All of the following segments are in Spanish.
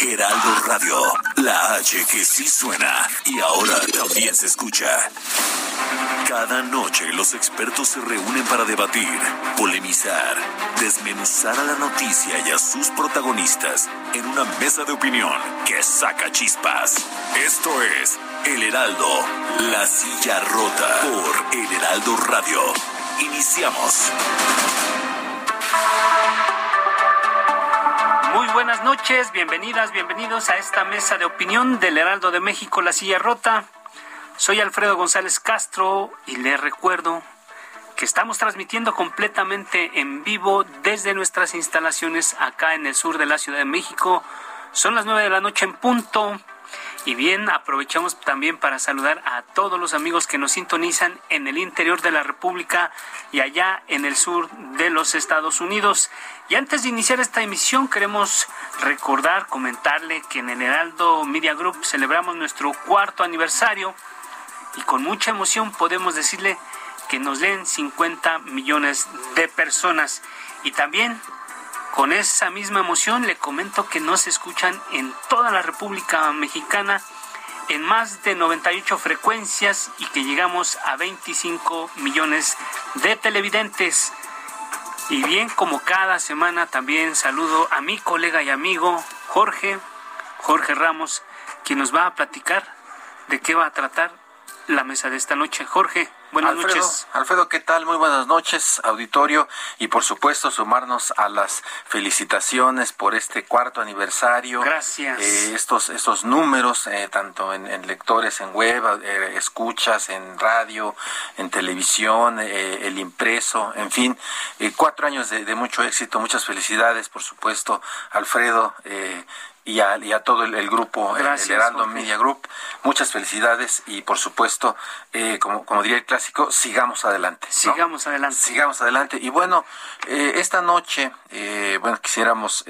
Heraldo Radio, la H que sí suena y ahora también se escucha. Cada noche los expertos se reúnen para debatir, polemizar, desmenuzar a la noticia y a sus protagonistas en una mesa de opinión que saca chispas. Esto es El Heraldo, la silla rota por El Heraldo Radio. Iniciamos. Muy buenas noches, bienvenidas, bienvenidos a esta mesa de opinión del Heraldo de México, La Silla Rota. Soy Alfredo González Castro y les recuerdo que estamos transmitiendo completamente en vivo desde nuestras instalaciones acá en el sur de la Ciudad de México. Son las nueve de la noche en punto. Y bien, aprovechamos también para saludar a todos los amigos que nos sintonizan en el interior de la República y allá en el sur de los Estados Unidos. Y antes de iniciar esta emisión, queremos recordar, comentarle que en el Heraldo Media Group celebramos nuestro cuarto aniversario y con mucha emoción podemos decirle que nos leen 50 millones de personas. Y también con esa misma emoción le comento que nos escuchan en toda la República Mexicana en más de 98 frecuencias y que llegamos a 25 millones de televidentes. Y bien, como cada semana también saludo a mi colega y amigo Jorge, Jorge Ramos, quien nos va a platicar de qué va a tratar la mesa de esta noche. Jorge, buenas Alfredo, noches. Alfredo, ¿qué tal? Muy buenas noches, auditorio, y por supuesto sumarnos a las felicitaciones por este cuarto aniversario. Gracias. Eh, estos, estos números, eh, tanto en, en, lectores en web, eh, escuchas en radio, en televisión, el impreso, en fin, cuatro años de, de, mucho éxito, muchas felicidades, por supuesto, Alfredo. Y a, y a, todo el, el grupo, Gracias, el Heraldo Jorge. Media Group. Muchas felicidades y por supuesto, eh, como, como diría el clásico, sigamos adelante. ¿no? Sigamos adelante. Sigamos adelante. Y bueno, eh, esta noche, eh, bueno, quisiéramos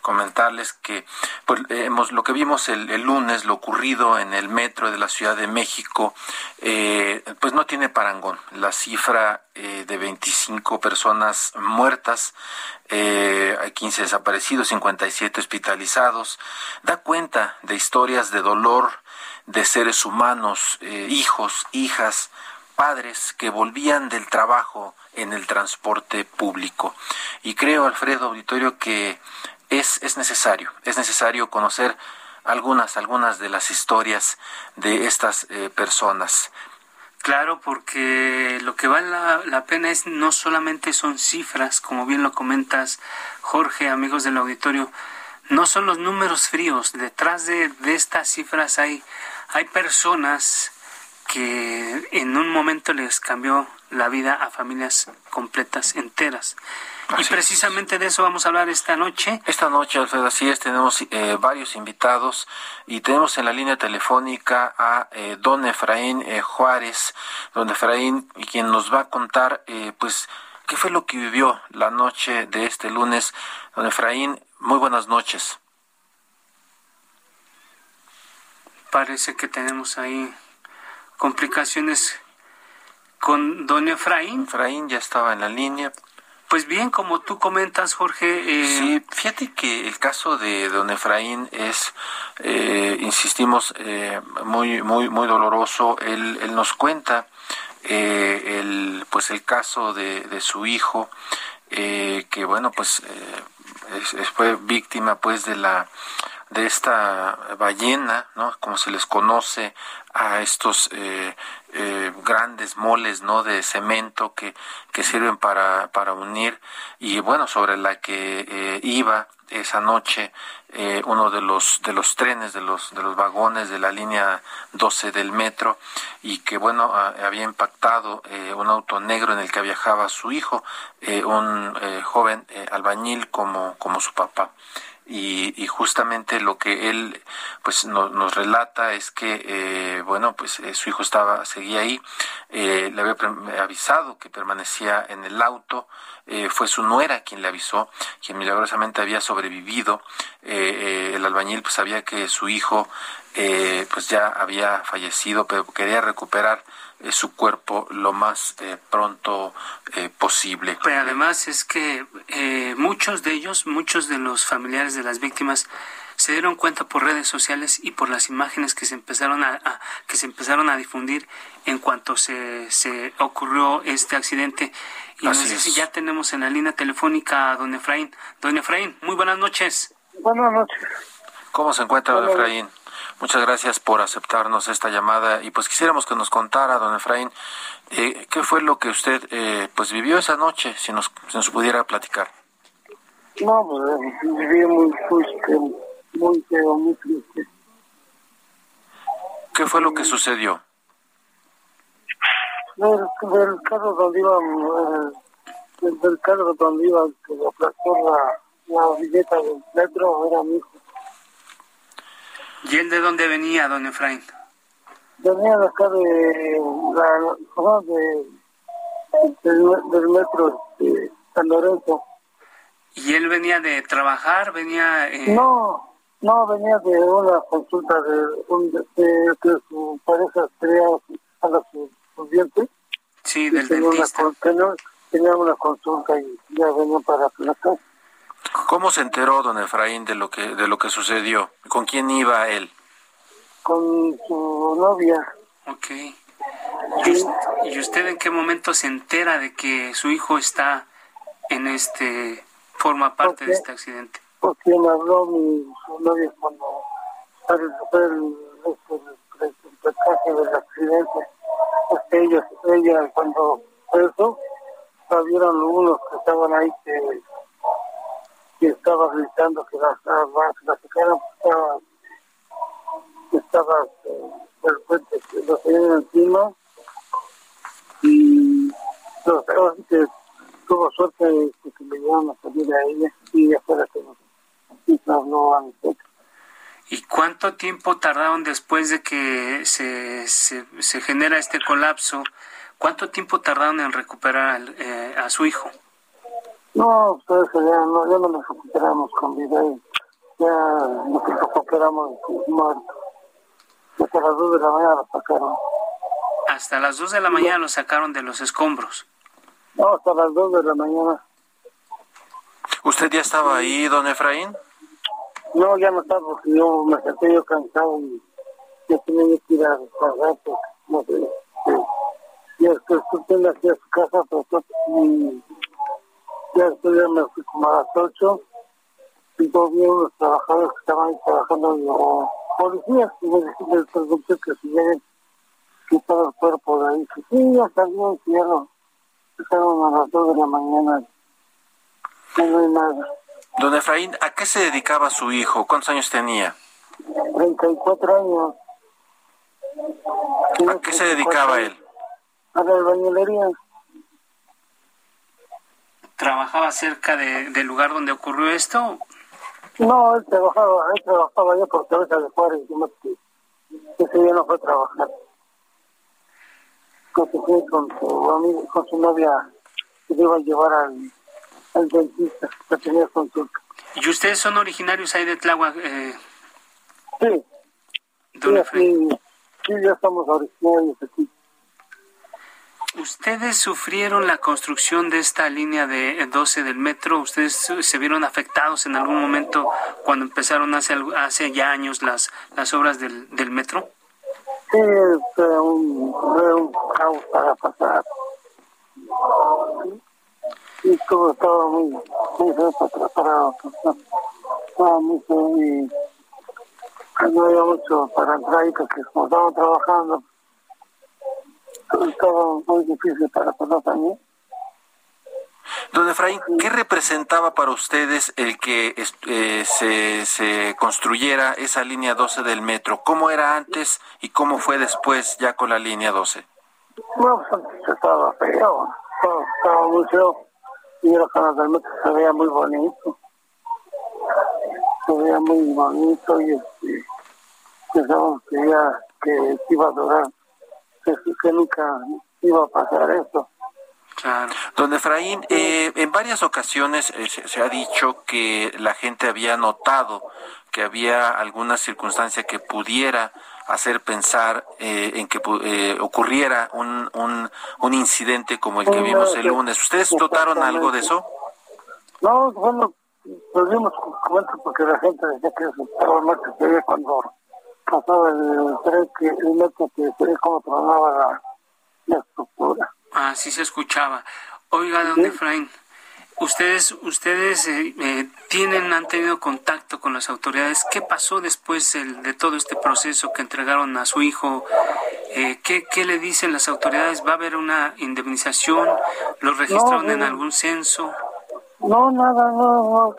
comentarles que pues, hemos, lo que vimos el, el, lunes, lo ocurrido en el metro de la Ciudad de México, pues no tiene parangón. La cifra de 25 personas muertas, hay 15 desaparecidos, 57 hospitalizados, da cuenta de historias de dolor de seres humanos, eh, hijos, hijas, padres que volvían del trabajo en el transporte público. Y creo, Alfredo Auditorio, que es, es necesario, es necesario conocer algunas, algunas de las historias de estas eh, personas. Claro, porque lo que vale la, pena es no solamente son cifras, como bien lo comentas, Jorge, amigos del auditorio, no son los números fríos. Detrás de, de estas cifras hay, hay personas que en un momento les cambió la vida a familias completas, enteras. Así y precisamente es. de eso vamos a hablar esta noche. Esta noche, Alfredo, así es, tenemos eh, varios invitados y tenemos en la línea telefónica a eh, don Efraín eh, Juárez, don Efraín, quien nos va a contar, eh, pues, qué fue lo que vivió la noche de este lunes. Don Efraín, muy buenas noches. Parece que tenemos ahí complicaciones con don Efraín. Efraín ya estaba en la línea. Pues bien, como tú comentas, Jorge. Eh... Sí, fíjate que el caso de don Efraín es, eh, insistimos, eh, muy, muy, muy doloroso. Él, él nos cuenta eh, el, pues el caso de, de su hijo, que bueno, pues es, fue víctima pues de la de esta ballena, ¿no? Como se les conoce a estos eh, eh, grandes moles, ¿no? De cemento que, que sirven para, para unir y bueno, sobre la que eh, iba esa noche eh, uno de los de los trenes de los de los vagones de la línea 12 del metro y que bueno había impactado eh, un auto negro en el que viajaba su hijo eh, un joven albañil como como su papá y, justamente lo que él pues nos relata es que bueno pues su hijo estaba seguía ahí le había avisado que permanecía en el auto fue su nuera quien le avisó quien milagrosamente había sobrevivido eh, el albañil pues sabía que su hijo eh, pues ya había fallecido, pero quería recuperar eh, su cuerpo lo más pronto posible. Pero además es que muchos de ellos, muchos de los familiares de las víctimas se dieron cuenta por redes sociales y por las imágenes que se empezaron a, que se empezaron a difundir en cuanto se, se ocurrió este accidente. Y no sé si ya tenemos en la línea telefónica a don Efraín. Don Efraín, muy buenas noches. Buenas noches. ¿Cómo se encuentra, don Efraín? Muchas gracias por aceptarnos esta llamada y pues quisiéramos que nos contara, don Efraín, eh, qué fue lo que usted eh, pues vivió esa noche, si nos, si nos pudiera platicar. No, pues eh, viví muy triste, muy feo, muy triste. ¿Qué fue lo que sucedió? Del, del carro donde iba, del, del carro donde iba, que aplastó la la billeta del metro era mi hijo. ¿Y él de dónde venía, don Efraín? Venía de acá de la de, del, metro de San Lorenzo. ¿Y él venía de trabajar? venía eh... No, no, venía de una consulta de, un, de, que su pareja quería a su, su diente. Sí, del dentista. Una, tenía, una consulta y ya venía para la casa. ¿Cómo se enteró don Efraín de lo que de lo que sucedió? ¿Con quién iba él? Con su novia. Ok. ¿Y usted, en qué momento se entera de que su hijo está en este forma parte de este accidente? Porque me habló mi novia cuando fue el, el, del accidente. Porque ella, ella cuando fue eso, vieron unos que estaban ahí que que estaba gritando que las la sacaran, estaba, estaba eh, el puente que lo tenían encima y los, que tuvo suerte de que me llevaron a salir a ella y ella fue que nos habló a nosotros. ¿Y cuánto tiempo tardaron después de que se, se, se genera este colapso? ¿Cuánto tiempo tardaron en recuperar eh, a su hijo? No, pues ya no, ya no nos recuperamos con vida y ya nos recuperamos muertos. Hasta las 2 de la mañana lo sacaron. Hasta las 2 de la mañana lo sacaron de los escombros. No, hasta las 2 de la mañana. ¿Usted ya estaba ahí, don Efraín? No, ya no estaba porque yo me senté yo cansado y ya tenía que ir a rato, no sé. Y después tú aquí a su casa, pero me fui como a las 8 y vi unos trabajadores que estaban ahí trabajando como policías y me, les pregunté que si vienen quitado el cuerpo de ahí. Sí, ya salió, ya lo a las 2 de la mañana. No hay nada. Don Efraín, ¿a qué se dedicaba su hijo? ¿Cuántos años tenía? 34 años. ¿A qué se dedicaba él? A la albañilería trabajaba cerca de, del lugar donde ocurrió esto? No, él trabajaba, él trabajaba allá por cabeza de Juárez, que ese día no fue a trabajar. Con su, con su amigo, con su novia, que iba a llevar al, al dentista, que tenía consulta. ¿Y ustedes son originarios ahí de Tláhuac? Eh... Sí. Sí, sí, ya estamos originarios aquí. ¿Ustedes sufrieron la construcción de esta línea de 12 del metro? ¿Ustedes se vieron afectados en algún momento cuando empezaron hace, hace ya años las, las obras del, del metro? Sí, fue un, fue un caos para pasar. Y todo estaba muy, muy preparado. Estaba muy, muy no había mucho para entrar ahí porque como estaban trabajando, estaba muy difícil para pasar también. Don Efraín, ¿qué representaba para ustedes el que eh, se, se construyera esa línea 12 del metro? ¿Cómo era antes y cómo fue después ya con la línea 12? No, pues antes estaba feo, estaba muy feo y los canales del metro se veía muy bonito. Se veía muy bonito y este, que ya que iba a durar, que, que nunca iba a pasar eso. Claro. Don Efraín, eh, en varias ocasiones eh, se, se, ha dicho que la gente había notado que había alguna circunstancia que pudiera hacer pensar eh, en que eh, ocurriera un, un, un, incidente como el que vimos el lunes. ¿Ustedes notaron algo de eso? No, bueno, lo vimos porque la gente decía que estaba más que se ve cuando pasaba el tren, que el metro que se ve como tronaba la, la estructura. Ah, sí se escuchaba. Oiga, don ¿Sí? Efraín, ustedes ustedes eh, eh, tienen han tenido contacto con las autoridades qué pasó después el, de todo este proceso que entregaron a su hijo eh, ¿qué, ¿qué, le dicen las autoridades va a haber una indemnización lo registraron no, en algún censo no nada no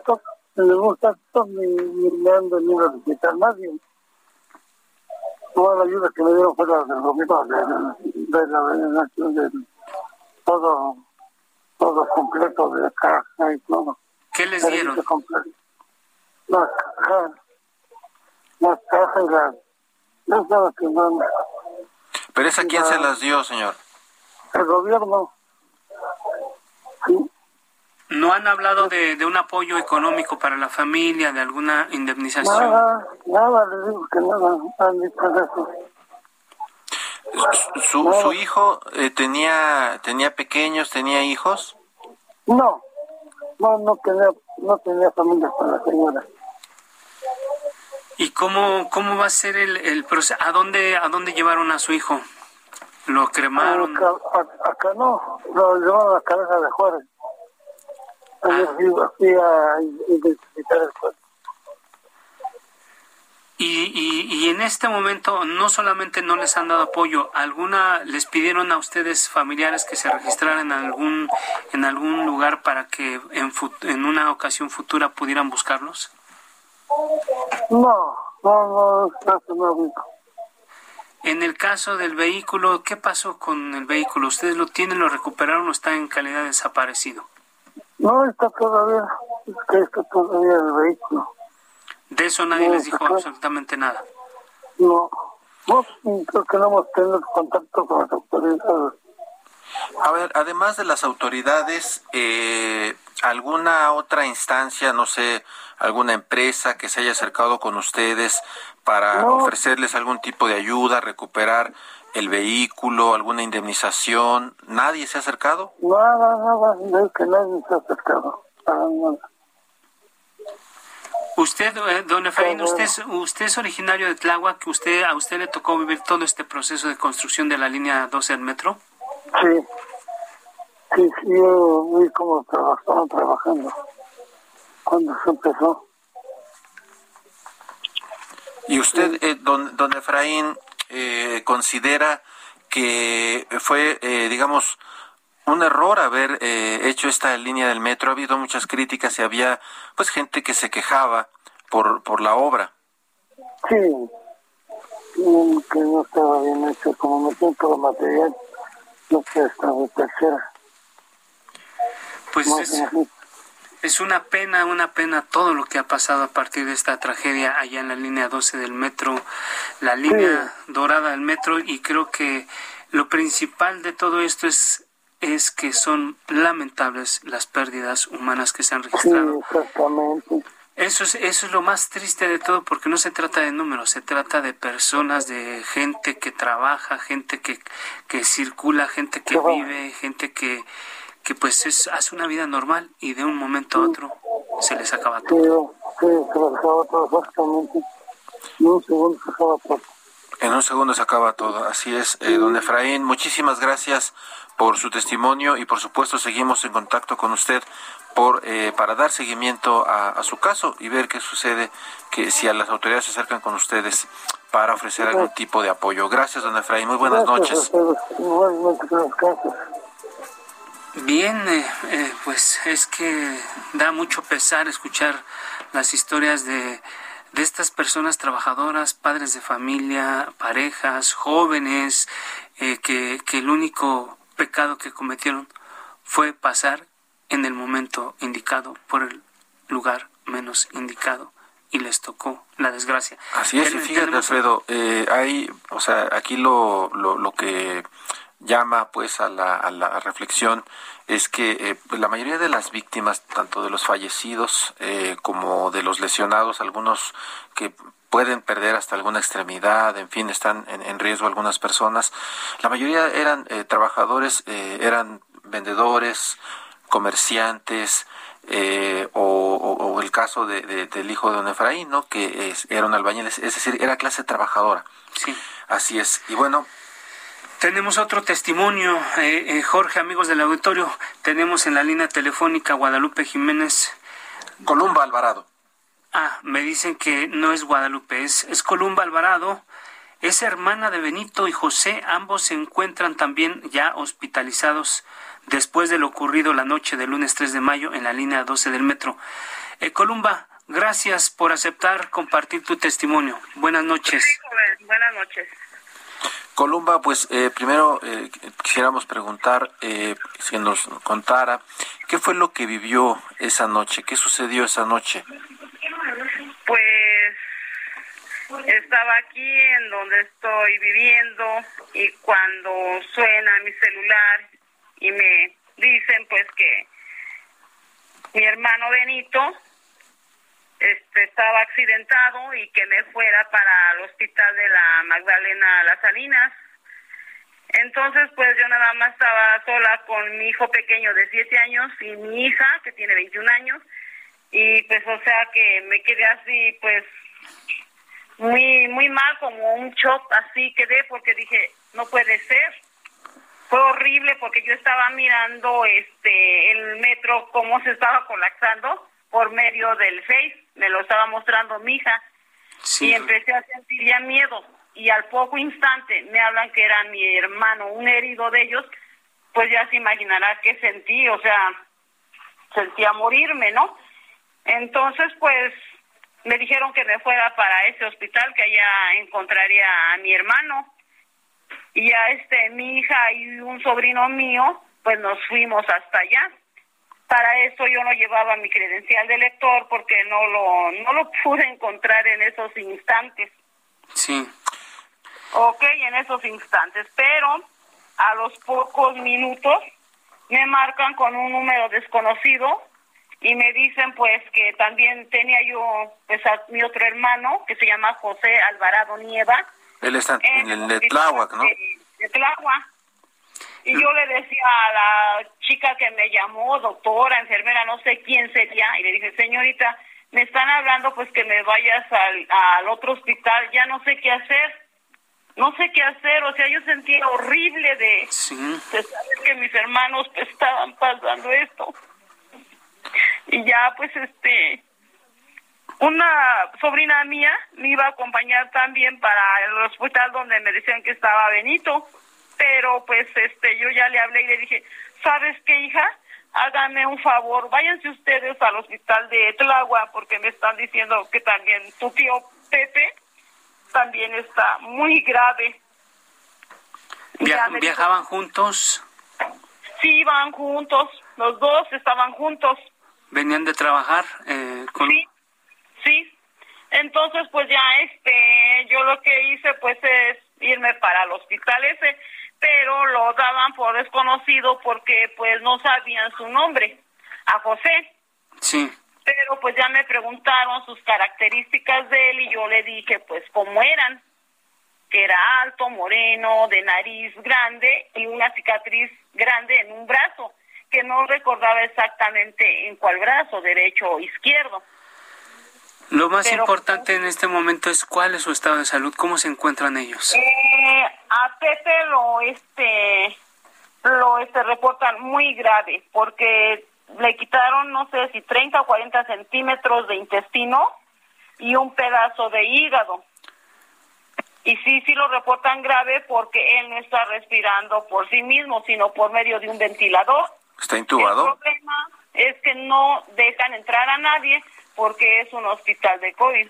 no gusta ni, ni me han venido a visitar nadie toda la ayuda que me dieron fue la del gobierno de, la nación de, todo todo completo de caja y todo. ¿Qué les dieron? Las cajas, las cajas y las... Que no... ¿Pero esa quién la, se las dio, señor? El gobierno. ¿No han hablado de, de un apoyo económico para la familia, de alguna indemnización? Nada, nada, les digo que nada, han dicho eso. ¿Su, su hijo eh, tenía tenía pequeños, tenía hijos? No, no, no tenía, no tenía familia con la señora. ¿Y cómo, cómo va a ser el, el proceso? ¿A dónde, ¿A dónde llevaron a su hijo? ¿Lo cremaron? Acá, acá no, lo llevaron a la cabeza de Juárez. Ah. Fui a identificar el cuerpo. Y, y, y, en este momento no solamente no les han dado apoyo, alguna les pidieron a ustedes familiares que se registraran en algún en algún lugar para que en, en una ocasión futura pudieran buscarlos. No, no, no, no, En el caso del vehículo, ¿qué pasó con el vehículo? ¿Ustedes lo tienen, lo recuperaron o está en calidad de desaparecido? No, está todavía, está todavía el vehículo. De eso nadie no, les dijo absolutamente nada. No, no, creo que no hemos tenido contacto con las autoridades. A ver, además de las autoridades, eh, ¿alguna otra instancia, no sé, alguna empresa que se haya acercado con ustedes para no. ofrecerles algún tipo de ayuda, recuperar el vehículo, alguna indemnización? ¿Nadie se ha acercado? Nada, nada, no, que nadie se ha acercado. Nada. Usted, eh, don Efraín, usted es, usted es originario de Tláhuac, que usted, a usted le tocó vivir todo este proceso de construcción de la línea 12 del metro. Sí, sí, sí yo vi cómo estaban trabajando cuando se empezó. ¿Y usted, eh, don, don Efraín, eh, considera que fue, eh, digamos, un error haber eh, hecho esta línea del metro. Ha habido muchas críticas y había pues gente que se quejaba por, por la obra. Sí, que no estaba bien hecho, como me siento el material, no que estaba tercera. Pues no, es, es una pena, una pena todo lo que ha pasado a partir de esta tragedia allá en la línea 12 del metro, la línea dorada del metro y creo que lo principal de todo esto es es que son lamentables las pérdidas humanas que se han registrado. Sí, exactamente. Eso es, eso es lo más triste de todo porque no se trata de números, se trata de personas, de gente que trabaja, gente que, que circula, gente que vive, gente que, que pues es, hace una vida normal y de un momento a otro se les acaba todo. Sí, sí se les acaba todo exactamente. un segundo se acaba todo. En un segundo se acaba todo, así es. Eh, don Efraín, muchísimas gracias por su testimonio y por supuesto seguimos en contacto con usted por eh, para dar seguimiento a, su caso y ver qué sucede, que si a las autoridades se acercan con ustedes para ofrecer algún tipo de apoyo. Gracias, don Efraín. Muy buenas noches. Bien, eh, eh, pues es que da mucho pesar escuchar las historias de, de estas personas trabajadoras, padres de familia, parejas, jóvenes, eh, que, que el único pecado que cometieron fue pasar en el momento indicado por el lugar menos indicado y les tocó la desgracia. Así es, y fíjate, Alfredo, hay, o sea, aquí lo, lo, lo que llama pues a la, a la reflexión es que eh, pues, la mayoría de las víctimas, tanto de los fallecidos eh, como de los lesionados, algunos que pueden perder hasta alguna extremidad, en fin, están en, riesgo algunas personas, la mayoría eran eh, trabajadores, eran vendedores, comerciantes, o, el caso de, del hijo de don Efraín, ¿no? que era un albañil, es decir, era clase trabajadora. Sí. Así es. Y bueno, tenemos otro testimonio, eh, eh, Jorge, amigos del auditorio. Tenemos en la línea telefónica Guadalupe Jiménez. Columba Alvarado. Ah, me dicen que no es Guadalupe, es, es Columba Alvarado. Es hermana de Benito y José. Ambos se encuentran también ya hospitalizados después de lo ocurrido la noche del lunes 3 de mayo en la línea 12 del metro. Eh, Columba, gracias por aceptar compartir tu testimonio. Buenas noches. buenas noches. Columba, pues eh, primero eh, quisiéramos preguntar eh, si nos contara qué fue lo que vivió esa noche, qué sucedió esa noche. Pues estaba aquí en donde estoy viviendo y cuando suena mi celular y me dicen pues que mi hermano Benito este, estaba accidentado y que me fuera para el hospital de la Magdalena Las Salinas. Entonces, pues yo nada más estaba sola con mi hijo pequeño de 7 años y mi hija, que tiene 21 años, y pues o sea que me quedé así, pues muy muy mal, como un shock así quedé, porque dije, no puede ser. Fue horrible porque yo estaba mirando este el metro cómo se estaba colapsando por medio del Face, me lo estaba mostrando mi hija, y empecé a sentir ya miedo, y al poco instante me hablan que era mi hermano, un herido de ellos, pues ya se imaginará qué sentí, o sea, sentía morirme, ¿no? Entonces, pues me dijeron que me fuera para ese hospital, que allá encontraría a mi hermano. Y ya este, mi hija y un sobrino mío, pues nos fuimos hasta allá. Para eso yo no llevaba mi credencial de lector porque no lo, no lo pude encontrar en esos instantes. Sí. Ok, en esos instantes, pero a los pocos minutos me marcan con un número desconocido y me dicen pues que también tenía yo pues a mi otro hermano que se llama José Alvarado Nieva. Él está en, el de Tláhuac, ¿no? De, Tláhuac. Y yo le decía a la chica que me llamó, doctora, enfermera, no sé quién sería, y le dije, señorita, me están hablando pues que me vayas al, al otro hospital, ya no sé qué hacer, no sé qué hacer, o sea, yo sentía horrible de, saber que mis hermanos pues, estaban pasando esto. Y ya pues este, una sobrina mía me iba a acompañar también para el hospital donde me decían que estaba Benito pero pues este yo ya le hablé y le dije, ¿sabes qué, hija? Háganme un favor, váyanse ustedes al hospital de Tlagua porque me están diciendo que también tu tío Pepe también está muy grave. ¿Viajaban juntos? Sí, iban juntos, los dos estaban juntos. ¿Venían de trabajar? Eh, con... Sí, sí. Entonces, pues ya, este, yo lo que hice, pues, es irme para el hospital ese pero lo daban por desconocido porque pues no sabían su nombre, a José. Sí. Pero pues ya me preguntaron sus características de él y yo le dije pues cómo eran, que era alto, moreno, de nariz grande y una cicatriz grande en un brazo, que no recordaba exactamente en cuál brazo, derecho o izquierdo. Lo más importante en este momento es cuál es su estado de salud, cómo se encuentran ellos. Eh, a Pepe lo este lo este reportan muy grave porque le quitaron no sé si 30 o 40 centímetros de intestino y un pedazo de hígado. Y sí, sí lo reportan grave porque él no está respirando por sí mismo, sino por medio de un ventilador. ¿Está intubado? El problema es que no dejan entrar a nadie porque es un hospital de COVID.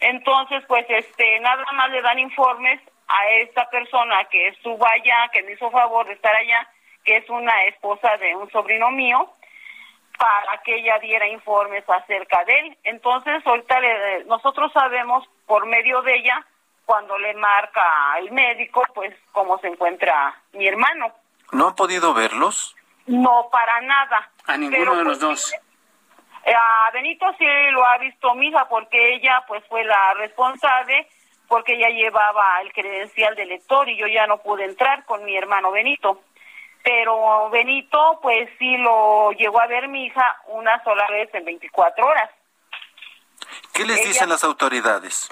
Entonces, pues, este, nada más le dan informes a esta persona que estuvo allá, que me hizo favor de estar allá, que es una esposa de un sobrino mío, para que ella diera informes acerca de él. Entonces, ahorita le, nosotros sabemos por medio de ella, cuando le marca el médico, pues cómo se encuentra mi hermano. ¿No han podido verlos? No, para nada. A ninguno de los pues, dos. Eh, A Benito sí lo ha visto mi hija porque ella pues fue la responsable porque ella llevaba el credencial de lector y yo ya no pude entrar con mi hermano Benito. Pero Benito pues sí lo llegó a ver mi hija una sola vez en 24 horas. ¿Qué les Ella- dicen las autoridades?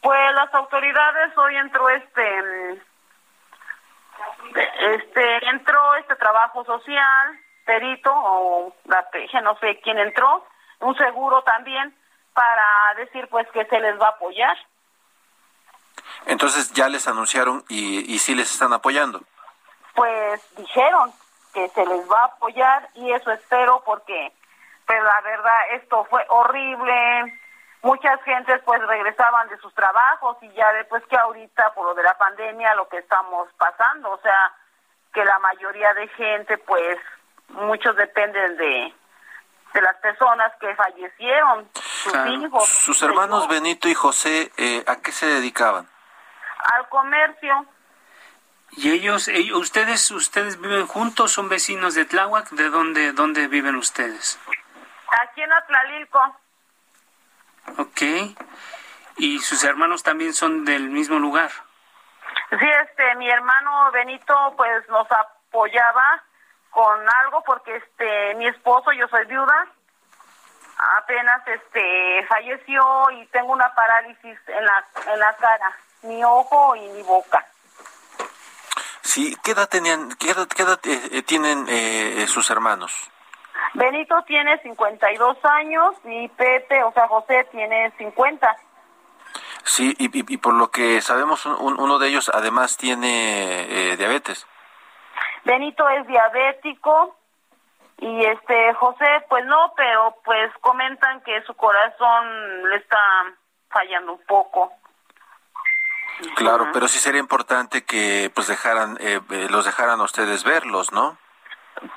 Pues las autoridades hoy entró este mm, este entró este trabajo social, perito o la no sé quién entró, un seguro también para decir pues que se les va a apoyar. Entonces ya les anunciaron y, y sí les están apoyando. Pues dijeron que se les va a apoyar y eso espero porque pues la verdad esto fue horrible. Muchas gentes pues regresaban de sus trabajos y ya después que ahorita por lo de la pandemia lo que estamos pasando, o sea, que la mayoría de gente pues muchos dependen de de las personas que fallecieron, sus Claro. hijos, Sus hermanos hijos, Benito y José, eh, ¿a qué se dedicaban? al comercio. ¿Y ellos, ellos, ustedes, ustedes viven juntos, son vecinos de Tláhuac? ¿De dónde, dónde viven ustedes? Aquí en Atlalilco. Ok. ¿Y sus hermanos también son del mismo lugar? Sí, este, mi hermano Benito, pues nos apoyaba con algo porque, este, mi esposo, yo soy viuda, apenas, este, falleció y tengo una parálisis en la, en la cara, mi ojo y mi boca. Sí, ¿qué edad tenían, qué edad, qué edad, eh, eh, tienen eh, sus hermanos? Benito tiene 52 años y Pepe, o sea, José tiene 50. Sí, y, y- y por lo que sabemos, un- un- uno de ellos además tiene eh, diabetes. Benito es diabético y este José pues no, pero pues comentan que su corazón le está fallando un poco. Claro, pero sí sería importante que pues dejaran, eh, eh, los dejaran a ustedes verlos, ¿no?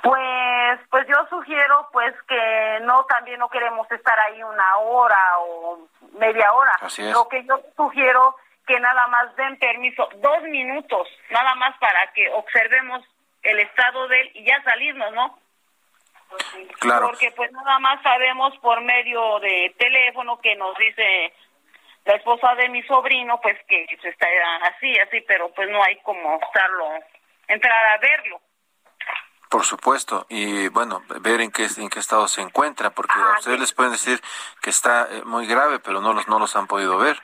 Pues pues yo sugiero pues que no también no queremos estar ahí una hora o media hora. Así es. Lo que yo sugiero que nada más den permiso dos minutos, nada más para que observemos el estado de él y ya salirnos, ¿no? Claro. Porque pues nada más sabemos por medio de teléfono que nos dice la esposa de mi sobrino, pues que se está así, así, pero pues no hay como estarlo, entrar a verlo. Por supuesto, y bueno, ver en qué, en qué estado se encuentra, porque a Ah, ustedes sí. les pueden decir que está eh, muy grave, pero no los, no los han podido ver.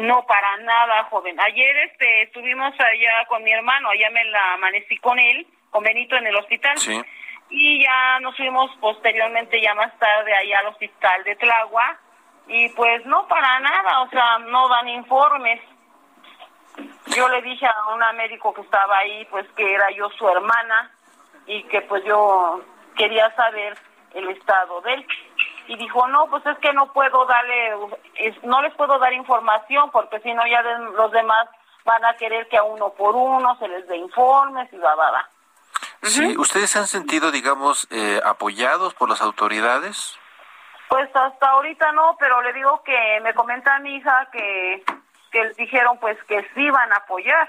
No, para nada, joven. Ayer este, estuvimos allá con mi hermano, allá me la amanecí con él, con Benito en el hospital. Sí. Y ya nos fuimos posteriormente, ya más tarde, allá al hospital de Tlagua. Y pues no, para nada, o sea, no dan informes. Yo le dije a una médico que estaba ahí, pues que era yo su hermana y que pues yo quería saber el estado de él. Y dijo, no, pues es que no puedo darle, no les puedo dar información porque si no ya los demás van a querer que a uno por uno se les dé informes y va, va, va. Sí, ¿ustedes se han sentido, digamos, eh, apoyados por las autoridades? Pues hasta ahorita no, pero le digo que me comenta mi hija que, que les dijeron pues que sí van a apoyar.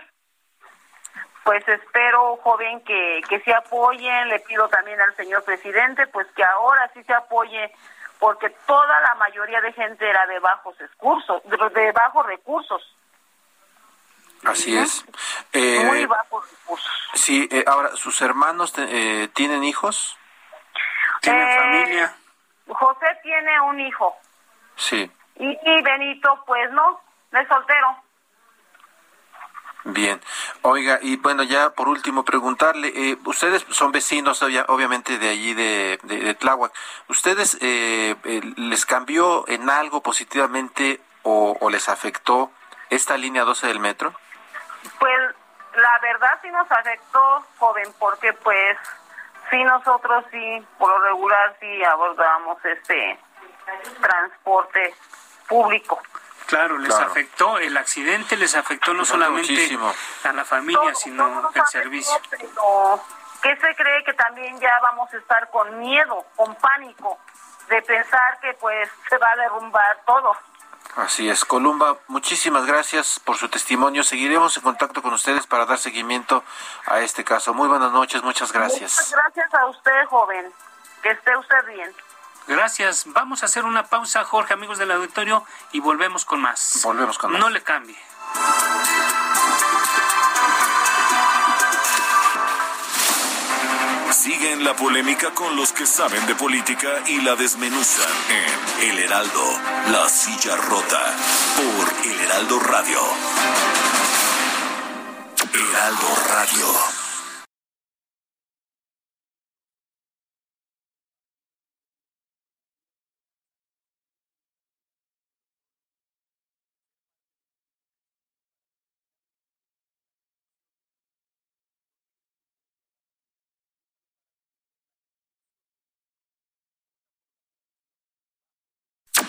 Pues espero, joven, que, que se apoyen. Le pido también al señor presidente pues que ahora sí se apoye porque toda la mayoría de gente era de bajos recursos, de, de bajos recursos, Así es. Eh, muy bajos recursos. sí, eh, ahora, ¿sus hermanos te- eh, tienen hijos? ¿Tienen Eh, familia? José tiene un hijo Sí. Y, Benito, pues no, es soltero. Bien. Oiga, y bueno, ya por último preguntarle, eh, ustedes son vecinos obviamente de allí de, de, Tláhuac. ¿Ustedes eh, eh, les cambió en algo positivamente o, o, les afectó esta línea 12 del metro? Pues la verdad sí nos afectó, joven, porque pues sí nosotros sí, por lo regular sí abordamos este transporte público. Claro, les afectó, el accidente les afectó no solamente a la familia, sino el servicio. ¿Qué se cree que también ya vamos a estar con miedo, con pánico, de pensar que pues se va a derrumbar todo? Así es, Columba, muchísimas gracias por su testimonio. Seguiremos en contacto con ustedes para dar seguimiento a este caso. Muy buenas noches, muchas gracias. Muchas gracias a usted, joven. Que esté usted bien. Gracias. Vamos a hacer una pausa, Jorge, amigos del auditorio, y volvemos con más. Volvemos con más. No le cambie. Siguen la polémica con los que saben de política y la desmenuzan en El Heraldo, La Silla Rota, por El Heraldo Radio. Heraldo Radio.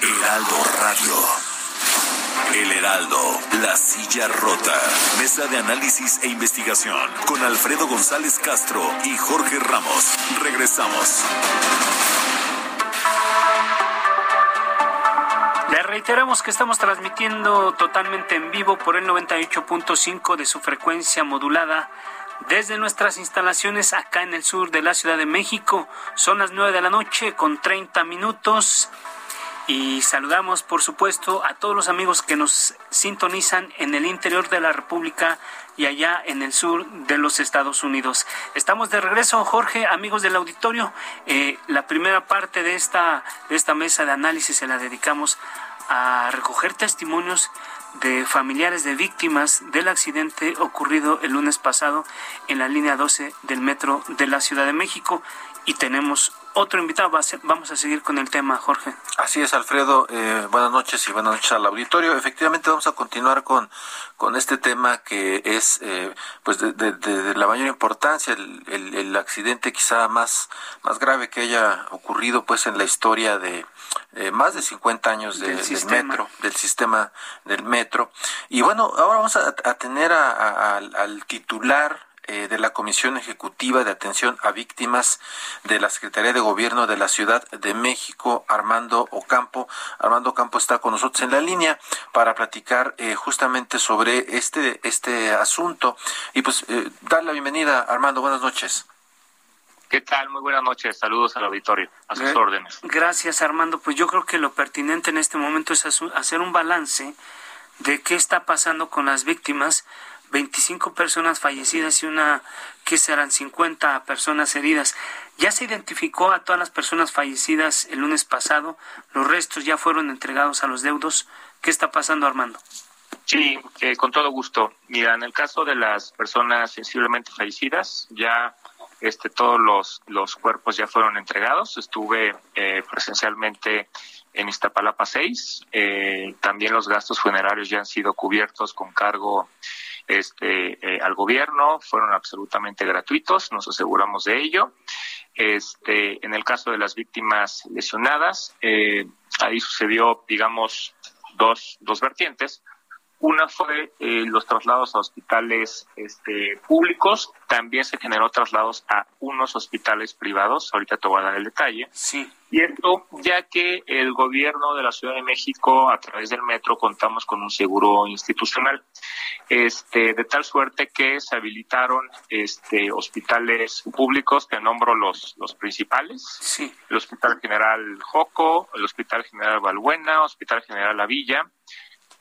Heraldo Radio. El Heraldo, La Silla Rota. Mesa de análisis e investigación con Alfredo González Castro y Jorge Ramos. Regresamos. Le reiteramos que estamos transmitiendo totalmente en vivo por el 98.5 de su frecuencia modulada desde nuestras instalaciones acá en el sur de la Ciudad de México. Son las 9 de la noche con 30 minutos. Y saludamos, por supuesto, a todos los amigos que nos sintonizan en el interior de la República y allá en el sur de los Estados Unidos. Estamos de regreso, Jorge, amigos del auditorio. Eh, la primera parte de esta, de esta mesa de análisis se la dedicamos a recoger testimonios de familiares de víctimas del accidente ocurrido el lunes pasado en la línea 12 del metro de la Ciudad de México y tenemos otro invitado. Vamos a seguir con el tema, Jorge. Así es, Alfredo. Eh, buenas noches y buenas noches al auditorio. Efectivamente, vamos a continuar con, con este tema que es eh, pues de, la mayor importancia, el, el, accidente quizá más, más grave que haya ocurrido pues en la historia de eh, más de 50 años del, metro, del sistema del metro. Y bueno, ahora vamos a, tener al titular eh, de la Comisión Ejecutiva de Atención a Víctimas de la Secretaría de Gobierno de la Ciudad de México, Armando Ocampo. Armando Ocampo está con nosotros en la línea para platicar eh, justamente sobre este, este asunto. Y pues, eh, dar la bienvenida, Armando, buenas noches. ¿Qué tal? Muy buenas noches. Saludos al auditorio. A sus órdenes. Gracias, Armando. Pues yo creo que lo pertinente en este momento es hacer un balance de qué está pasando con las víctimas 25 personas fallecidas y una que serán 50 personas heridas. Ya se identificó a todas las personas fallecidas el lunes pasado. Los restos ya fueron entregados a los deudos. ¿Qué está pasando, Armando? Sí, con todo gusto. Mira, en el caso de las personas sensiblemente fallecidas, ya este, todos los, los cuerpos ya fueron entregados. Estuve eh, presencialmente en Iztapalapa 6. Eh, también los gastos funerarios ya han sido cubiertos con cargo este, eh, al gobierno, fueron absolutamente gratuitos, nos aseguramos de ello. Este, en el caso de las víctimas lesionadas, eh, ahí sucedió, digamos, dos, dos vertientes. Una fue eh, los traslados a hospitales este, públicos, también se generó traslados a unos hospitales privados, ahorita te voy a dar el detalle. Sí. Y esto ya que el gobierno de la Ciudad de México, a través del metro, contamos con un seguro institucional, este, de tal suerte que se habilitaron este, hospitales públicos, te nombro los, los principales, sí. el Hospital General Joco, el Hospital General Balbuena, Hospital General La Villa,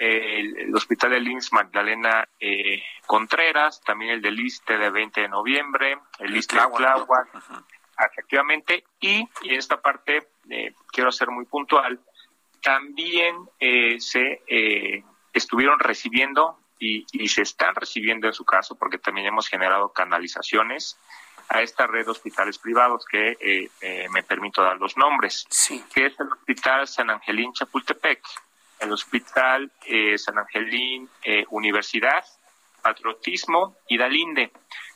el, Hospital de Lins Magdalena eh, Contreras, también el del ISTE de 20 de noviembre, el ISTE de Tláhuac, efectivamente, y, en esta parte eh, quiero ser muy puntual, también se estuvieron recibiendo y, y, se están recibiendo en su caso, porque también hemos generado canalizaciones a esta red de hospitales privados que eh, eh, me permito dar los nombres, sí. que es el Hospital San Angelín Chapultepec, el Hospital eh, San Angelín Universidad, Patriotismo y Dalinde,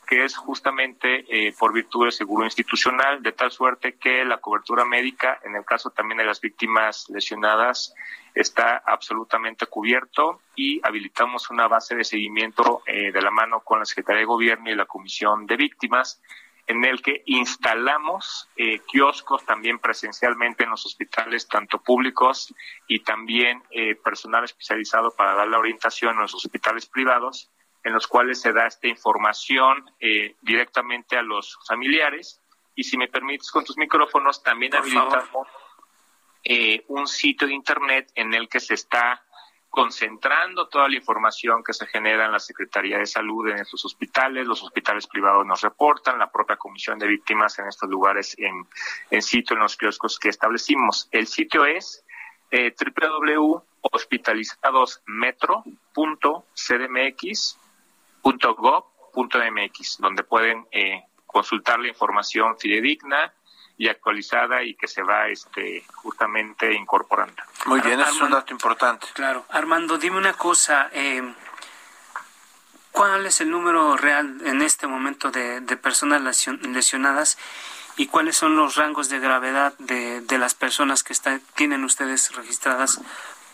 que es justamente por virtud del seguro institucional, de tal suerte que la cobertura médica, en el caso también de las víctimas lesionadas, está absolutamente cubierto y habilitamos una base de seguimiento de la mano con la Secretaría de Gobierno y la Comisión de Víctimas en el que instalamos eh, kioscos también presencialmente en los hospitales, tanto públicos y también eh, personal especializado para dar la orientación en los hospitales privados, en los cuales se da esta información eh, directamente a los familiares. Y si me permites con tus micrófonos, también habilitamos un sitio de Internet en el que se está concentrando toda la información que se genera en la Secretaría de Salud en estos hospitales, los hospitales privados nos reportan, la propia Comisión de Víctimas en estos lugares en, sitio, en los kioscos que establecimos. El sitio es eh, www.hospitalizados.metro.cdmx.gov.mx, donde pueden eh, consultar la información fidedigna y actualizada y que se va este justamente incorporando. Muy bien, eso es un dato importante. Claro. Armando, dime una cosa. Eh, ¿Cuál es el número real en este momento de, personas lesionadas y cuáles son los rangos de gravedad de, de las personas que está, tienen ustedes registradas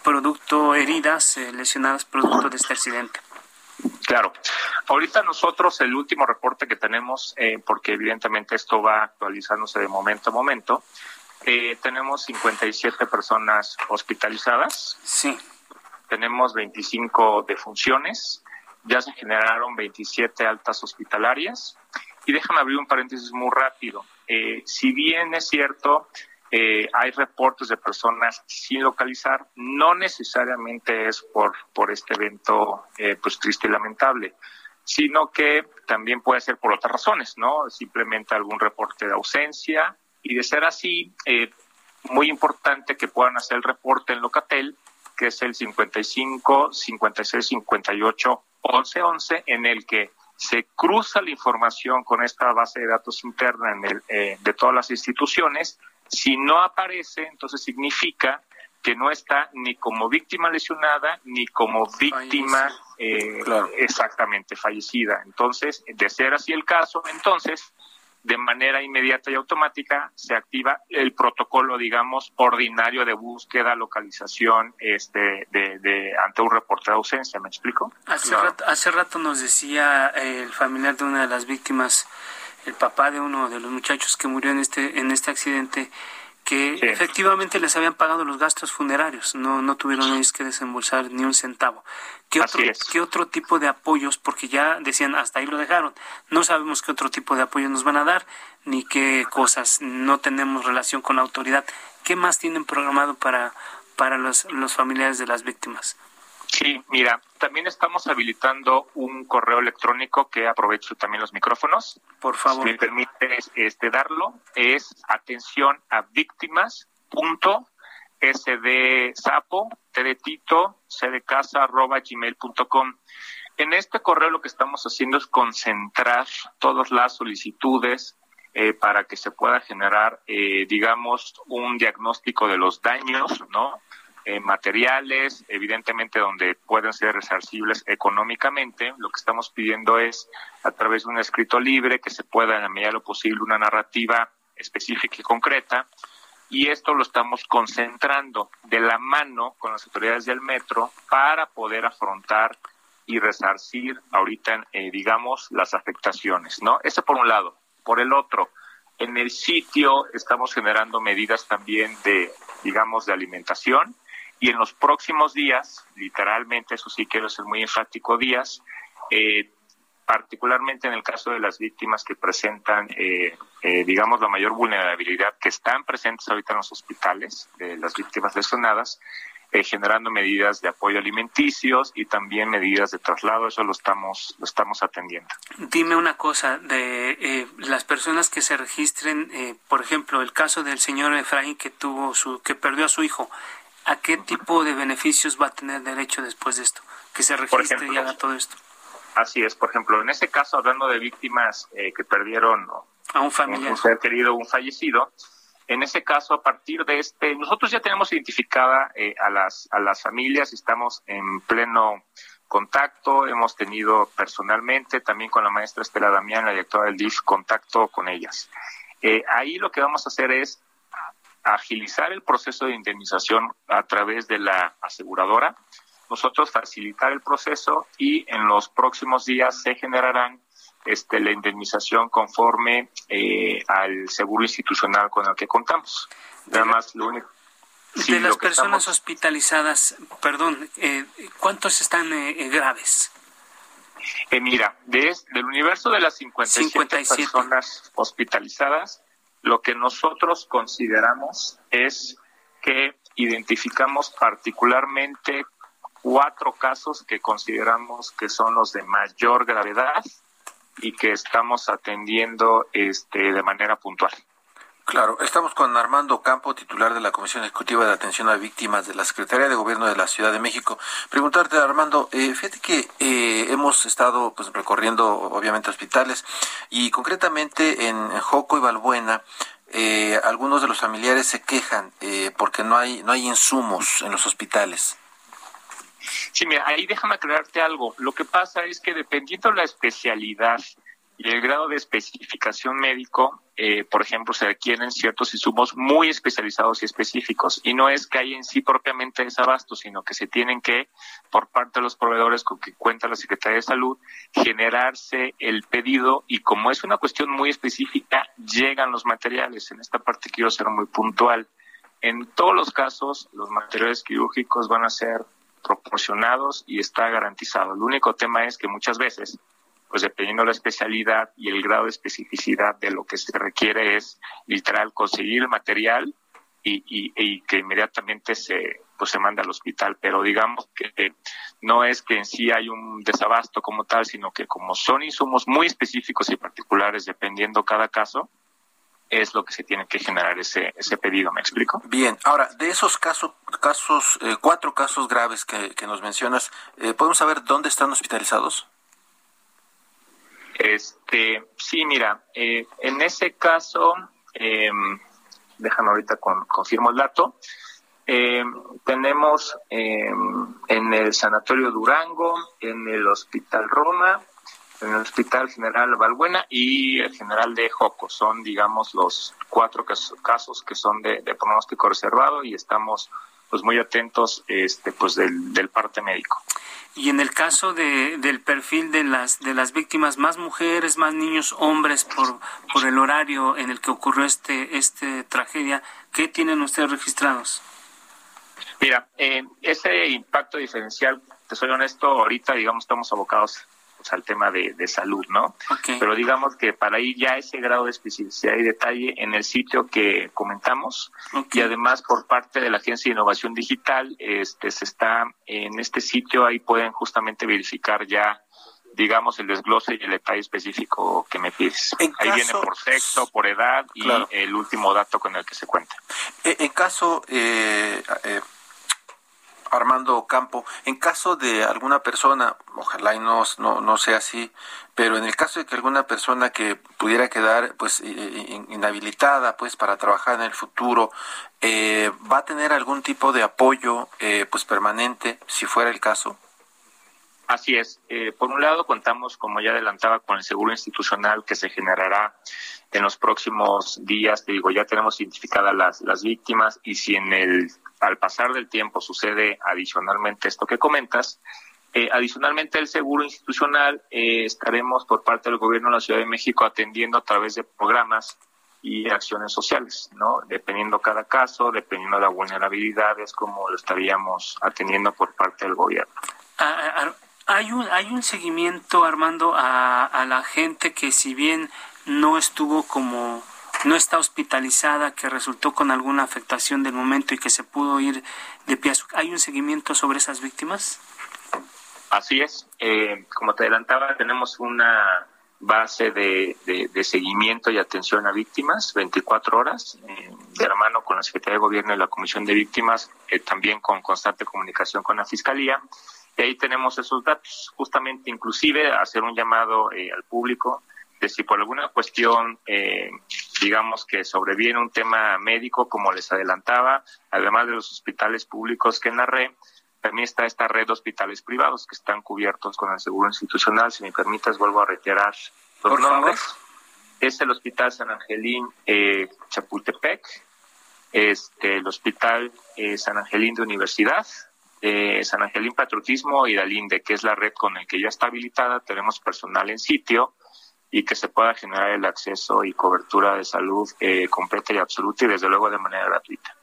producto heridas, eh, lesionadas producto de este accidente? Claro. Ahorita nosotros el último reporte que tenemos, eh, porque evidentemente esto va actualizándose de momento a momento, eh, tenemos 57 personas hospitalizadas. Sí. Tenemos 25 defunciones. Ya se generaron 27 altas hospitalarias. Y déjame abrir un paréntesis muy rápido. Eh, si bien es cierto, eh, hay reportes de personas sin localizar, no necesariamente es por, por este evento eh, pues triste y lamentable, sino que también puede ser por otras razones, ¿no? Simplemente algún reporte de ausencia y de ser así, eh, muy importante que puedan hacer el reporte en Locatel, que es el 55 56 58 11 11, en el que se cruza la información con esta base de datos interna en el, eh, de todas las instituciones si no aparece, entonces significa que no está ni como víctima lesionada ni como víctima eh, exactamente fallecida. Entonces, de ser así el caso, entonces, de manera inmediata y automática se activa el protocolo, digamos, ordinario de búsqueda, localización, este, de, ante un reporte de ausencia. ¿Me explico? Hace, rato, hace rato nos decía el familiar de una de las víctimas el papá de uno de los muchachos que murió en este en este accidente que efectivamente les habían pagado los gastos funerarios, no, no tuvieron ellos que desembolsar ni un centavo. ¿Qué otro, ¿Qué otro tipo de apoyos? Porque ya decían, hasta ahí lo dejaron. No sabemos qué otro tipo de apoyo nos van a dar, ni qué cosas, no tenemos relación con la autoridad. ¿Qué más tienen programado para, para los, los familiares de las víctimas? Sí, mira, también estamos habilitando un correo electrónico que aprovecho también los micrófonos. Por favor. Si me permite este, darlo, es atención a víctimas punto sapo, tito, casa, arroba gmail.com. En este correo lo que estamos haciendo es concentrar todas las solicitudes eh, para que se pueda generar, eh, digamos, un diagnóstico de los daños, ¿no? Eh, materiales, evidentemente donde pueden ser resarcibles económicamente. Lo que estamos pidiendo es, a través de un escrito libre, que se pueda, en la medida de lo posible, una narrativa específica y concreta. Y esto lo estamos concentrando de la mano con las autoridades del metro para poder afrontar y resarcir ahorita, eh, digamos, las afectaciones, ¿no? Ese por un lado. Por el otro, en el sitio estamos generando medidas también de, digamos, de alimentación y en los próximos días, literalmente, eso sí quiero ser muy enfático, días, eh, particularmente en el caso de las víctimas que presentan, eh, eh, digamos, la mayor vulnerabilidad, que están presentes ahorita en los hospitales, de las víctimas lesionadas, generando medidas de apoyo alimenticios y también medidas de traslado, eso lo estamos, lo estamos atendiendo. Dime una cosa, de las personas que se registren, por ejemplo, el caso del señor Efraín que tuvo su, que perdió a su hijo, ¿A qué tipo de beneficios va a tener derecho después de esto? Que se registre y haga todo esto. Así es, por ejemplo, en ese caso, hablando de víctimas eh, que perdieron a un familiar, un ser querido, un fallecido, en ese caso, a partir de este, nosotros ya tenemos identificada eh, a las a las familias, estamos en pleno contacto, hemos tenido personalmente, también con la maestra Estela Damián, la directora del DIF, contacto con ellas. Eh, ahí lo que vamos a hacer es agilizar el proceso de indemnización a través de la aseguradora, nosotros facilitar el proceso y en los próximos días se generarán este, la indemnización conforme eh, al seguro institucional con el que contamos. Nada más lo único. de las personas hospitalizadas, perdón, eh, ¿cuántos están eh, graves? mira, de, del universo de las 57, personas hospitalizadas, lo que nosotros consideramos es que identificamos particularmente cuatro casos que consideramos que son los de mayor gravedad y que estamos atendiendo este de manera puntual. Claro, estamos con Armando Campo, titular de la Comisión Ejecutiva de Atención a Víctimas de la Secretaría de Gobierno de la Ciudad de México. Preguntarte, Armando, eh, fíjate que eh, hemos estado pues, recorriendo, obviamente, hospitales y concretamente en Joco y Balbuena, eh, algunos de los familiares se quejan porque no hay, no hay insumos en los hospitales. Sí, mira, ahí déjame aclararte algo. Lo que pasa es que dependiendo de la especialidad y el grado de especificación médico, eh, por ejemplo, se requieren ciertos insumos muy especializados y específicos. Y no es que hay en sí propiamente desabasto, sino que se tienen que, por parte de los proveedores con que cuenta la Secretaría de Salud, generarse el pedido y como es una cuestión muy específica, llegan los materiales. En esta parte quiero ser muy puntual. En todos los casos, los materiales quirúrgicos van a ser proporcionados y está garantizado. El único tema es que muchas veces, pues dependiendo de la especialidad y el grado de especificidad de lo que se requiere es literal conseguir el material y, y, que inmediatamente se pues se manda al hospital, pero digamos que no es que en sí hay un desabasto como tal, sino que como son insumos muy específicos y particulares dependiendo cada caso, es lo que se tiene que generar ese, ese pedido, ¿me explico? Bien, ahora, de esos casos, casos eh, cuatro casos graves que, nos mencionas, eh, ¿podemos saber dónde están hospitalizados? Este, sí, mira, eh, en ese caso, em, déjame ahorita con, confirmo el dato, em, tenemos em, en el Sanatorio Durango, en el Hospital Roma, en el Hospital General Valbuena y el General de Joco. Son, digamos, los cuatro casos que son de, pronóstico reservado y estamos pues muy atentos este pues del, del parte médico. Y en el caso de, del perfil de las de las víctimas, más mujeres, más niños, hombres por por el horario en el que ocurrió este este tragedia, ¿qué tienen ustedes registrados? Mira, eh, ese impacto diferencial, te soy honesto, ahorita digamos estamos abocados pues, al tema de, salud, ¿no? Pero digamos que para ir ya ese grado de especificidad y detalle en el sitio que comentamos y además por parte de la Agencia de Innovación Digital, este se está en este sitio ahí pueden justamente verificar ya digamos el desglose y el detalle específico que me pides. Ahí viene por sexo, por edad y el último dato con el que se cuenta. En caso eh, eh Armando Campo, en caso de alguna persona, ojalá y no, no, sea así, pero en el caso de que alguna persona que pudiera quedar pues inhabilitada pues para trabajar en el futuro, eh, ¿va a tener algún tipo de apoyo eh, pues permanente si fuera el caso? Así es. Eh, por un lado, contamos, como ya adelantaba, con el seguro institucional que se generará en los próximos días. Te digo, ya tenemos identificadas las, víctimas y si en el al pasar del tiempo sucede adicionalmente esto que comentas, eh, adicionalmente el seguro institucional eh, estaremos por parte del gobierno de la Ciudad de México atendiendo a través de programas y acciones sociales, ¿no? Dependiendo cada caso, dependiendo de la vulnerabilidad, es como lo estaríamos atendiendo por parte del gobierno. Ah, ah, ah, hay un, hay un seguimiento, Armando, a, a la gente que si bien no estuvo como no está hospitalizada, que resultó con alguna afectación del momento y que se pudo ir de pie. ¿Hay un seguimiento sobre esas víctimas? Así es. Eh, como te adelantaba, tenemos una base de, de, seguimiento y atención a víctimas 24 horas, eh, de la con la Secretaría de Gobierno y la Comisión de Víctimas, eh, también con constante comunicación con la Fiscalía. Y ahí tenemos esos datos, justamente inclusive hacer un llamado eh, al público de si por alguna cuestión, digamos que sobreviene un tema médico, como les adelantaba, además de los hospitales públicos que en la red, también está esta red de hospitales privados que están cubiertos con el seguro institucional. Si me permites, vuelvo a reiterar los nombres. Es el Hospital San Angelín eh, Chapultepec, este, el Hospital eh, San Angelín de Universidad, eh, San Angelín Patriotismo y Dalinde, que es la red con la que ya está habilitada. Tenemos personal en sitio y que se pueda generar el acceso y cobertura de salud eh, completa y absoluta y desde luego de manera gratuita.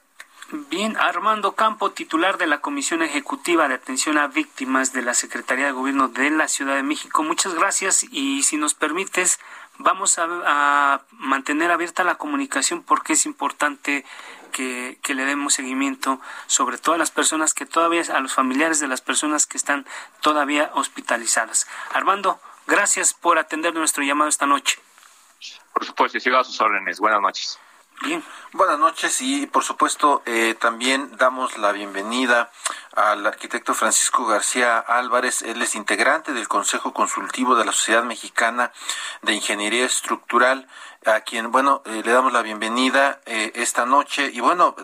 Bien, Armando Campo, titular de la Comisión Ejecutiva de Atención a Víctimas de la Secretaría de Gobierno de la Ciudad de México, muchas gracias y si nos permites, vamos a, mantener abierta la comunicación porque es importante que, le demos seguimiento sobre todo a las personas que todavía, a los familiares de las personas que están todavía hospitalizadas. Armando, gracias por atender nuestro llamado esta noche. Por supuesto, sigo a sus órdenes. Buenas noches. Bien. Buenas noches y por supuesto eh, también damos la bienvenida al arquitecto Francisco García Álvarez. Él es integrante del Consejo Consultivo de la Sociedad Mexicana de Ingeniería Estructural a quien, bueno, eh, le damos la bienvenida eh, esta noche y bueno,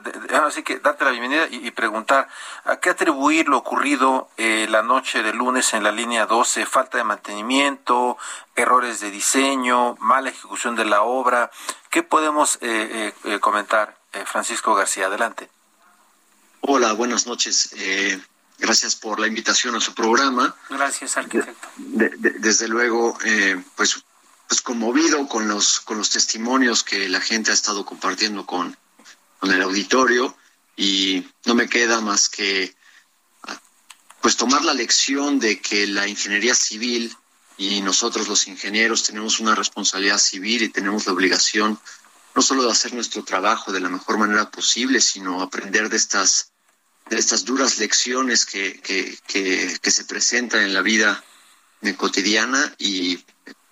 así que darte la bienvenida y, preguntar, ¿a qué atribuir lo ocurrido eh, la noche de lunes en la línea 12? ¿Falta de mantenimiento, errores de diseño, mala ejecución de la obra? ¿Qué podemos comentar, Francisco García? Adelante. Hola, buenas noches. Gracias por la invitación a su programa. Gracias, arquitecto. desde luego, pues pues conmovido con los con los testimonios que la gente ha estado compartiendo con, con el auditorio y no me queda más que pues tomar la lección de que la ingeniería civil y nosotros los ingenieros tenemos una responsabilidad civil y tenemos la obligación no solo de hacer nuestro trabajo de la mejor manera posible, sino aprender de estas de estas duras lecciones que, que, que, que se presentan en la vida cotidiana y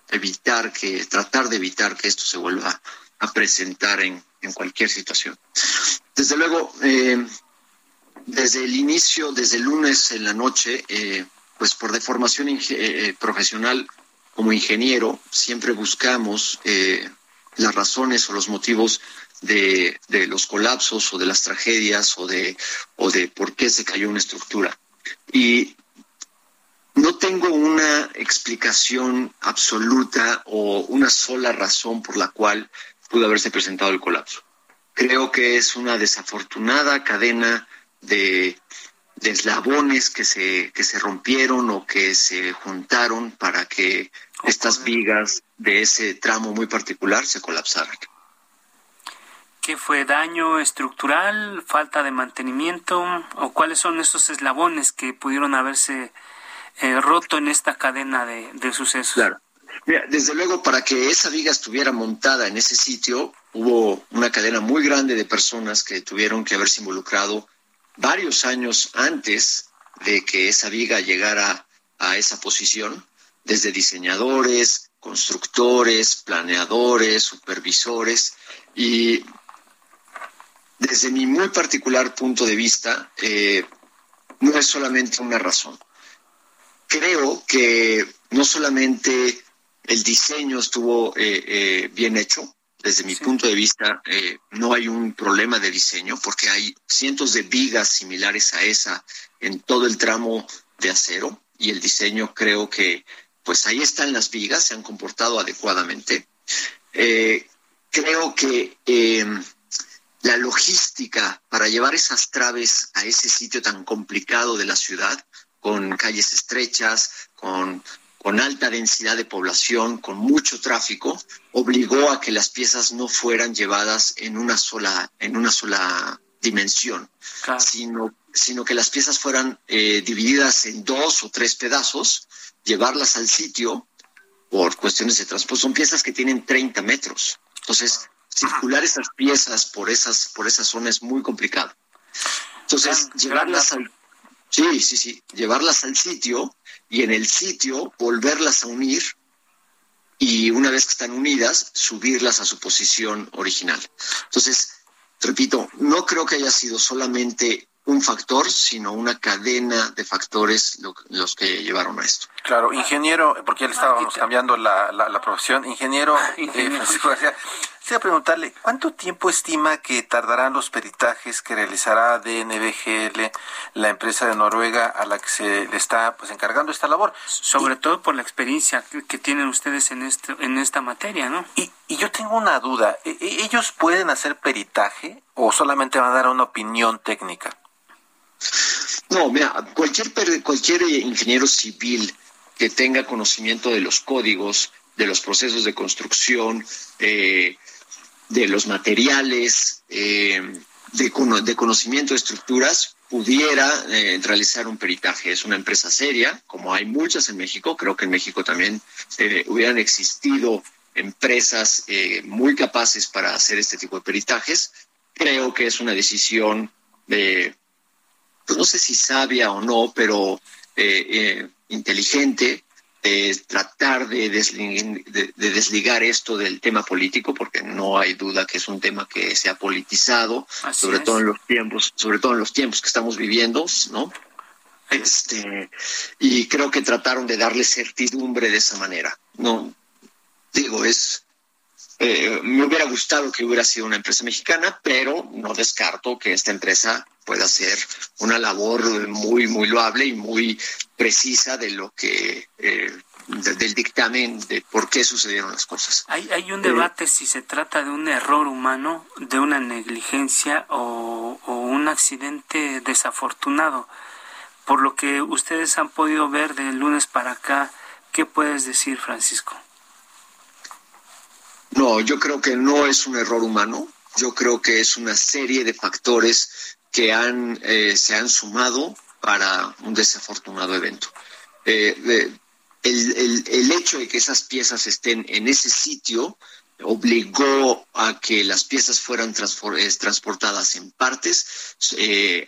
evitar que, tratar de evitar que esto se vuelva a presentar en, en cualquier situación. Desde luego, eh, desde el inicio, desde el lunes en la noche, eh, pues por deformación eh, profesional como ingeniero, siempre buscamos las razones o los motivos de, de, los colapsos o de las tragedias o de, o de por qué se cayó una estructura. Y no tengo una explicación absoluta o una sola razón por la cual pudo haberse presentado el colapso. Creo que es una desafortunada cadena de, eslabones que se, que se rompieron o que se juntaron para que estas vigas de ese tramo muy particular se colapsaran. ¿Qué fue daño estructural, falta de mantenimiento o cuáles son esos eslabones que pudieron haberse eh, roto en esta cadena de, sucesos. Claro. desde luego, para que esa viga estuviera montada en ese sitio, hubo una cadena muy grande de personas que tuvieron que haberse involucrado varios años antes de que esa viga llegara a esa posición, desde diseñadores, constructores, planeadores, supervisores, y desde mi muy particular punto de vista, eh, no es solamente una razón. Creo que no solamente el diseño estuvo eh, eh, bien hecho, desde mi punto de vista eh, no hay un problema de diseño porque hay cientos de vigas similares a esa en todo el tramo de acero y el diseño creo que pues ahí están las vigas, se han comportado adecuadamente. creo que em, la logística para llevar esas traves a ese sitio tan complicado de la ciudad con calles estrechas, con, con alta densidad de población, con mucho tráfico, obligó a que las piezas no fueran llevadas en una sola, en una sola dimensión, sino, sino que las piezas fueran eh, divididas en dos o tres pedazos, llevarlas al sitio por cuestiones de transporte. Son piezas que tienen 30 metros. Entonces, circular esas piezas por esas, por esa zona es muy complicado. Entonces, llevarlas al Sí, sí, sí. Llevarlas al sitio y en el sitio volverlas a unir y una vez que están unidas, subirlas a su posición original. Entonces, repito, no creo que haya sido solamente un factor, sino una cadena de factores los que llevaron a esto. Claro, ingeniero, porque ya le estábamos cambiando la, la, profesión, ingeniero, eh, Francisco García, quisiera preguntarle, ¿cuánto tiempo estima que tardarán los peritajes que realizará DNBGL, la empresa de Noruega a la que se le está pues encargando esta labor? Sobre todo por la experiencia que, tienen ustedes en, este, en esta materia, ¿no? Y, y yo tengo una duda, ¿e, e, ¿ellos pueden hacer peritaje o solamente van a dar una opinión técnica? No, mira, cualquier, cualquier ingeniero civil que tenga conocimiento de los códigos, de los procesos de construcción, eh, de los materiales, eh, de, conocimiento de estructuras, pudiera eh, realizar un peritaje. Es una empresa seria, como hay muchas en México. Creo que en México también hubieran existido empresas muy capaces para hacer este tipo de peritajes. Creo que es una decisión de pues no sé si sabia o no, pero eh, eh, inteligente, de tratar de desligar, esto del tema político, porque no hay duda que es un tema que se ha politizado, sobre todo en los tiempos, sobre todo en los tiempos que estamos viviendo, ¿no? Este, y creo que trataron de darle certidumbre de esa manera. No, digo, es, eh, me hubiera gustado que hubiera sido una empresa mexicana, pero no descarto que esta empresa puede hacer una labor muy, muy loable y muy precisa de lo que, eh, del dictamen de por qué sucedieron las cosas. Hay, hay un debate si se trata de un error humano, de una negligencia o, o un accidente desafortunado. Por lo que ustedes han podido ver del lunes para acá, ¿qué puedes decir, Francisco? No, yo creo que no es un error humano. Yo creo que es una serie de factores que han, eh, se han sumado para un desafortunado evento. Eh, el, hecho de que esas piezas estén en ese sitio obligó a que las piezas fueran eh, transportadas en partes,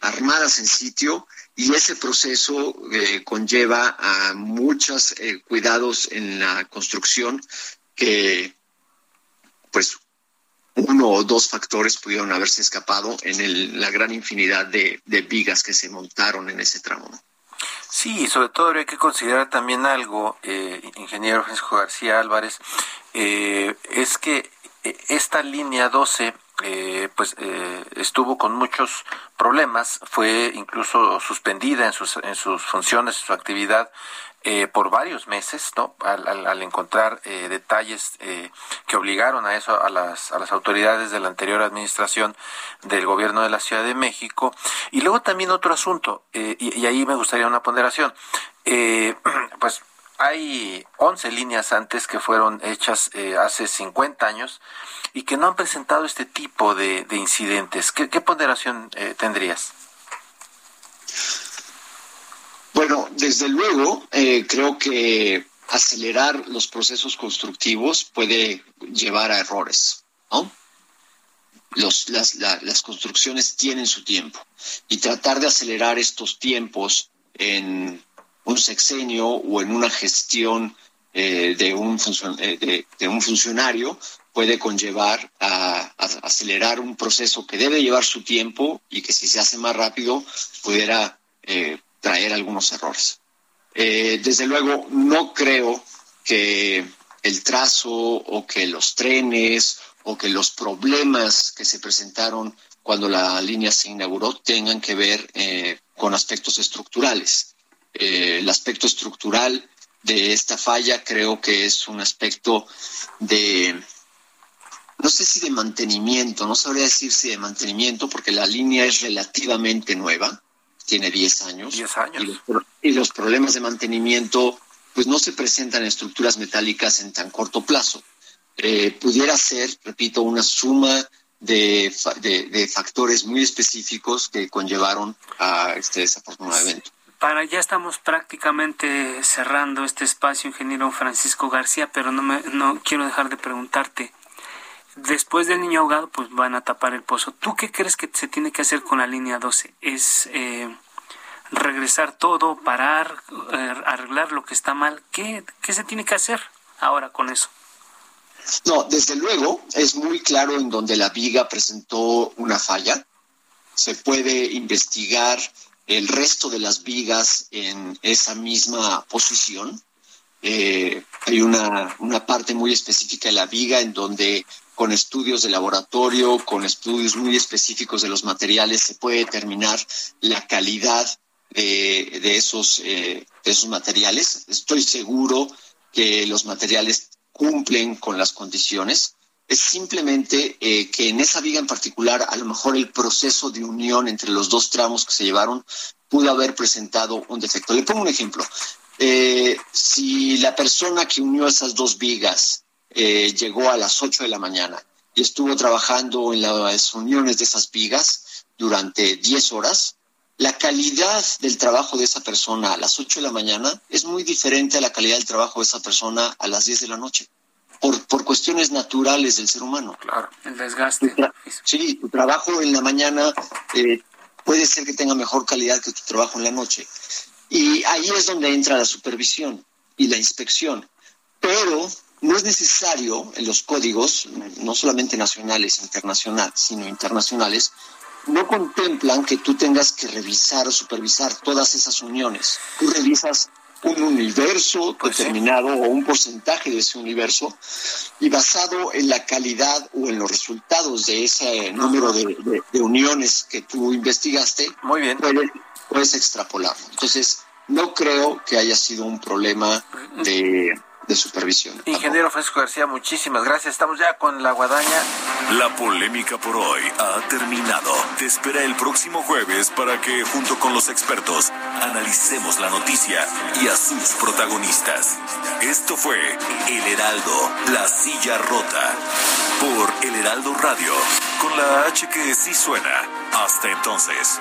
armadas en sitio, y ese proceso conlleva a muchos cuidados en la construcción que pues uno o dos factores pudieron haberse escapado en la gran infinidad de, vigas que se montaron en ese tramo. Sí, sobre todo habría que considerar también algo, eh, ingeniero Francisco García Álvarez, eh, es que eh, esta línea 12 pues estuvo con muchos problemas, fue incluso suspendida en sus, en sus funciones, su actividad eh, por varios meses, ¿no? Al, encontrar eh, detalles eh, que obligaron a eso a las, a las autoridades de la anterior administración del gobierno de la Ciudad de México. Y luego también otro asunto, y, y, ahí me gustaría una ponderación. pues hay 11 líneas antes que fueron hechas hace 50 años y que no han presentado este tipo de, de incidentes. ¿Qué, qué ponderación tendrías? Bueno, desde luego, eh, creo que acelerar los procesos constructivos puede llevar a errores, ¿no? las, construcciones tienen su tiempo y tratar de acelerar estos tiempos en un sexenio o en una gestión eh, de, un eh, de, un funcionario puede conllevar a, acelerar un proceso que debe llevar su tiempo y que si se hace más rápido pudiera traer algunos errores. Eh, desde luego, no creo que el trazo o que los trenes o que los problemas que se presentaron cuando la línea se inauguró tengan que ver eh, con aspectos estructurales. Eh, el aspecto estructural de esta falla creo que es un aspecto de, no sé si de mantenimiento, no sabría decir si de mantenimiento porque la línea es relativamente nueva, tiene 10 años. 10 años. Y los, problemas de mantenimiento pues no se presentan en estructuras metálicas en tan corto plazo. Eh, pudiera ser, repito, una suma de, de, factores muy específicos que conllevaron a este desafortunado evento. Para ya estamos prácticamente cerrando este espacio, ingeniero Francisco García, pero no me no quiero dejar de preguntarte. Después del niño ahogado, pues van a tapar el pozo. ¿Tú qué crees que se tiene que hacer con la línea 12? ¿Es eh, regresar todo, parar, eh, arreglar lo que está mal? ¿Qué, ¿Qué se tiene que hacer? ahora con eso? No, desde luego es muy claro en donde la viga presentó una falla. Se puede investigar el resto de las vigas en esa misma posición. Eh, hay una, una parte muy específica de la viga en donde con estudios de laboratorio, con estudios muy específicos de los materiales, se puede determinar la calidad de, de esos, eh, de esos materiales. Estoy seguro que los materiales cumplen con las condiciones. Es simplemente eh, que en esa viga en particular, a lo mejor el proceso de unión entre los dos tramos que se llevaron pudo haber presentado un defecto. Le pongo un ejemplo. Eh, si la persona que unió esas dos vigas eh, llegó a las 8 de la mañana y estuvo trabajando en las uniones de esas vigas durante 10 horas, la calidad del trabajo de esa persona a las 8 de la mañana es muy diferente a la calidad del trabajo de esa persona a las 10 de la noche, por, por cuestiones naturales del ser humano. Claro, el desgaste. sí, tu trabajo en la mañana eh, puede ser que tenga mejor calidad que tu trabajo en la noche. Y ahí es donde entra la supervisión y la inspección. Pero no es necesario en los códigos, no solamente nacionales, internacionales, sino internacionales, no contemplan que tú tengas que revisar o supervisar todas esas uniones. Tú revisas un universo pues determinado o un porcentaje de ese universo y basado en la calidad o en los resultados de ese número de, uniones que tú investigaste, Muy bien. Puedes, puedes extrapolarlo. Entonces, no creo que haya sido un problema de de supervisión. Ingeniero Francisco García, muchísimas gracias. Estamos ya con la guadaña. La polémica por hoy ha terminado. Te espera el próximo jueves para que, junto con los expertos, analicemos la noticia y a sus protagonistas. Esto fue El Heraldo, la silla rota, por El Heraldo Radio, con la H que sí suena. Hasta entonces.